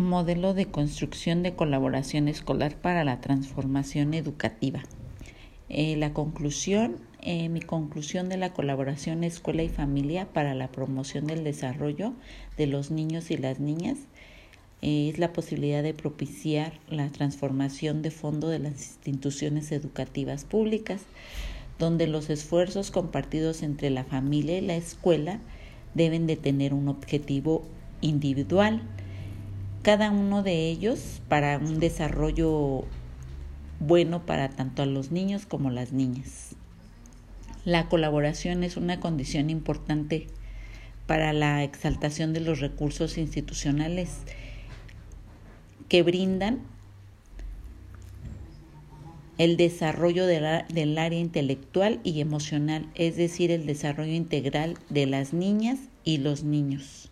Modelo de construcción de colaboración escolar para la transformación educativa. Eh, la conclusión, eh, mi conclusión de la colaboración escuela y familia para la promoción del desarrollo de los niños y las niñas eh, es la posibilidad de propiciar la transformación de fondo de las instituciones educativas públicas, donde los esfuerzos compartidos entre la familia y la escuela deben de tener un objetivo individual, cada uno de ellos para un desarrollo bueno para tanto a los niños como las niñas. La colaboración es una condición importante para la exaltación de los recursos institucionales que brindan el desarrollo del área intelectual y emocional, es decir, el desarrollo integral de las niñas y los niños.